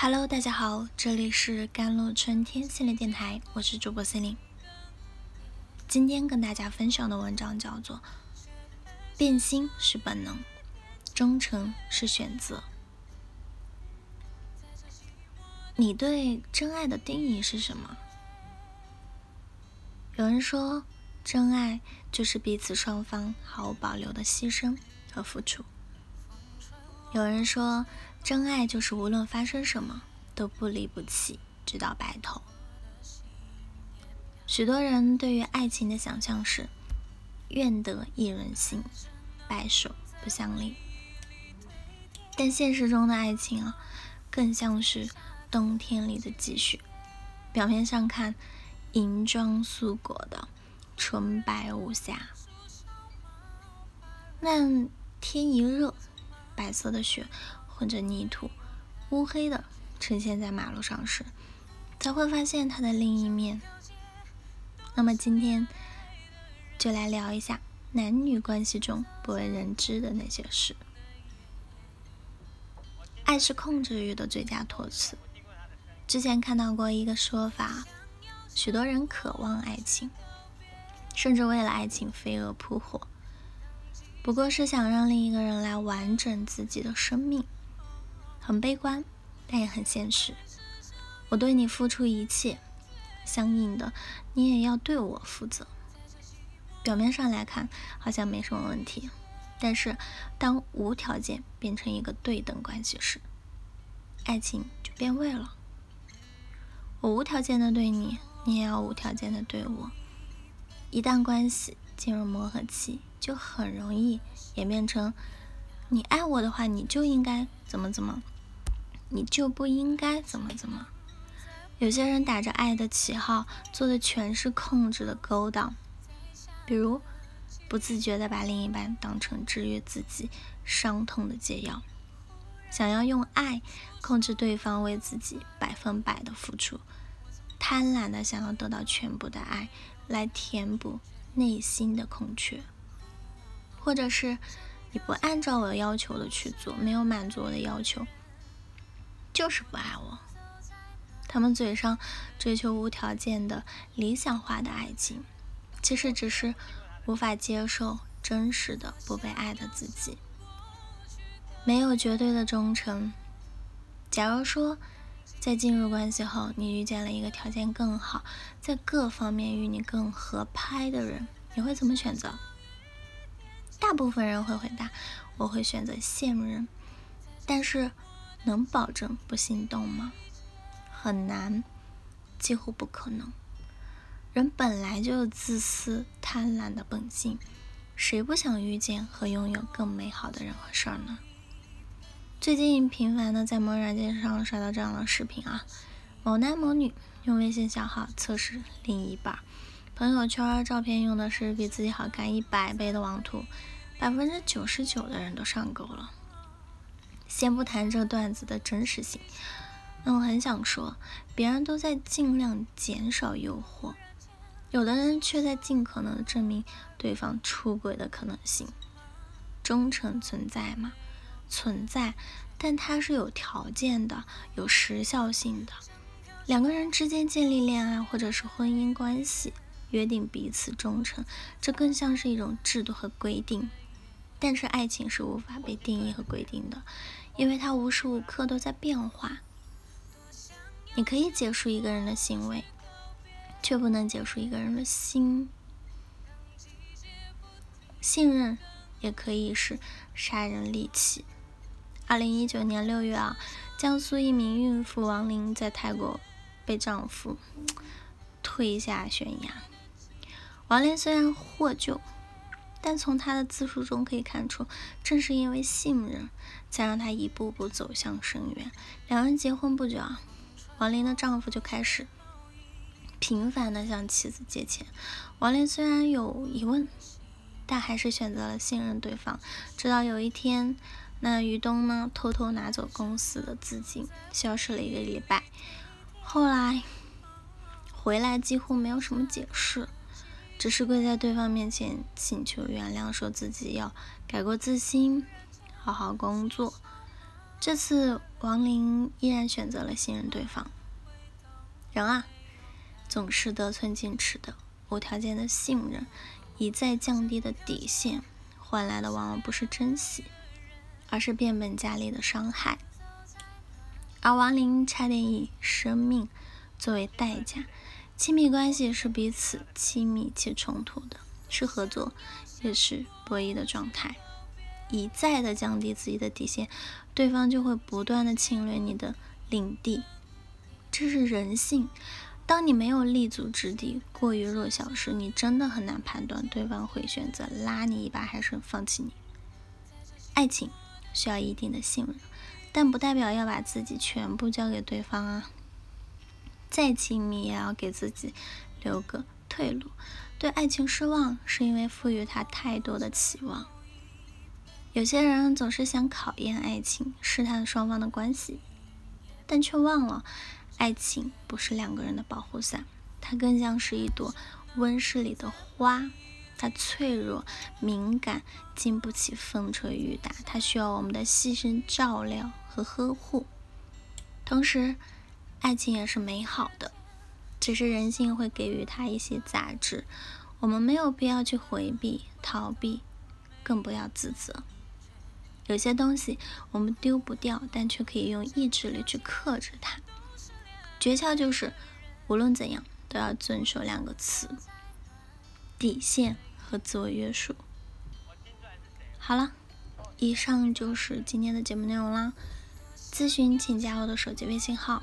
Hello，大家好，这里是甘露春天心理电台，我是主播心灵。今天跟大家分享的文章叫做《变心是本能，忠诚是选择》。你对真爱的定义是什么？有人说，真爱就是彼此双方毫无保留的牺牲和付出。有人说，真爱就是无论发生什么都不离不弃，直到白头。许多人对于爱情的想象是“愿得一人心，白首不相离”，但现实中的爱情啊，更像是冬天里的积雪，表面上看银装素裹的纯白无瑕，那天一热。白色的雪混着泥土，乌黑的呈现在马路上时，才会发现它的另一面。那么今天就来聊一下男女关系中不为人知的那些事。爱是控制欲的最佳托词。之前看到过一个说法，许多人渴望爱情，甚至为了爱情飞蛾扑火。不过是想让另一个人来完整自己的生命，很悲观，但也很现实。我对你付出一切，相应的，你也要对我负责。表面上来看好像没什么问题，但是当无条件变成一个对等关系时，爱情就变味了。我无条件的对你，你也要无条件的对我。一旦关系进入磨合期，就很容易演变成，你爱我的话，你就应该怎么怎么，你就不应该怎么怎么。有些人打着爱的旗号，做的全是控制的勾当，比如不自觉的把另一半当成治愈自己伤痛的解药，想要用爱控制对方为自己百分百的付出，贪婪的想要得到全部的爱来填补内心的空缺。或者是你不按照我的要求的去做，没有满足我的要求，就是不爱我。他们嘴上追求无条件的理想化的爱情，其实只是无法接受真实的不被爱的自己。没有绝对的忠诚。假如说在进入关系后，你遇见了一个条件更好，在各方面与你更合拍的人，你会怎么选择？大部分人会回答：“我会选择现任。”但是，能保证不心动吗？很难，几乎不可能。人本来就有自私、贪婪的本性，谁不想遇见和拥有更美好的人和事儿呢？最近频繁的在某软件上刷到这样的视频啊：某男某女用微信小号测试另一半。朋友圈照片用的是比自己好看一百倍的网图，百分之九十九的人都上钩了。先不谈这个段子的真实性，那我很想说，别人都在尽量减少诱惑，有的人却在尽可能的证明对方出轨的可能性。忠诚存在吗？存在，但它是有条件的，有时效性的。两个人之间建立恋爱或者是婚姻关系。约定彼此忠诚，这更像是一种制度和规定。但是爱情是无法被定义和规定的，因为它无时无刻都在变化。你可以结束一个人的行为，却不能结束一个人的心。信任也可以是杀人利器。二零一九年六月啊，江苏一名孕妇王玲在泰国被丈夫 推下悬崖。王林虽然获救，但从他的自述中可以看出，正是因为信任，才让他一步步走向深渊。两人结婚不久啊，王林的丈夫就开始频繁的向妻子借钱。王林虽然有疑问，但还是选择了信任对方。直到有一天，那于东呢偷偷拿走公司的资金，消失了一个礼拜，后来回来几乎没有什么解释。只是跪在对方面前请求原谅，说自己要改过自新，好好工作。这次王林依然选择了信任对方。人啊，总是得寸进尺的，无条件的信任，一再降低的底线，换来的往往不是珍惜，而是变本加厉的伤害。而王林差点以生命作为代价。亲密关系是彼此亲密且冲突的，是合作，也是博弈的状态。一再的降低自己的底线，对方就会不断的侵略你的领地，这是人性。当你没有立足之地，过于弱小时，你真的很难判断对方会选择拉你一把还是放弃你。爱情需要一定的信任，但不代表要把自己全部交给对方啊。再亲密也要给自己留个退路。对爱情失望，是因为赋予他太多的期望。有些人总是想考验爱情，试探双方的关系，但却忘了，爱情不是两个人的保护伞，它更像是一朵温室里的花，它脆弱、敏感，经不起风吹雨打，它需要我们的细心照料和呵护。同时，爱情也是美好的，只是人性会给予它一些杂质，我们没有必要去回避、逃避，更不要自责。有些东西我们丢不掉，但却可以用意志力去克制它。诀窍就是，无论怎样都要遵守两个词：底线和自我约束。好了，以上就是今天的节目内容啦。咨询请加我的手机微信号。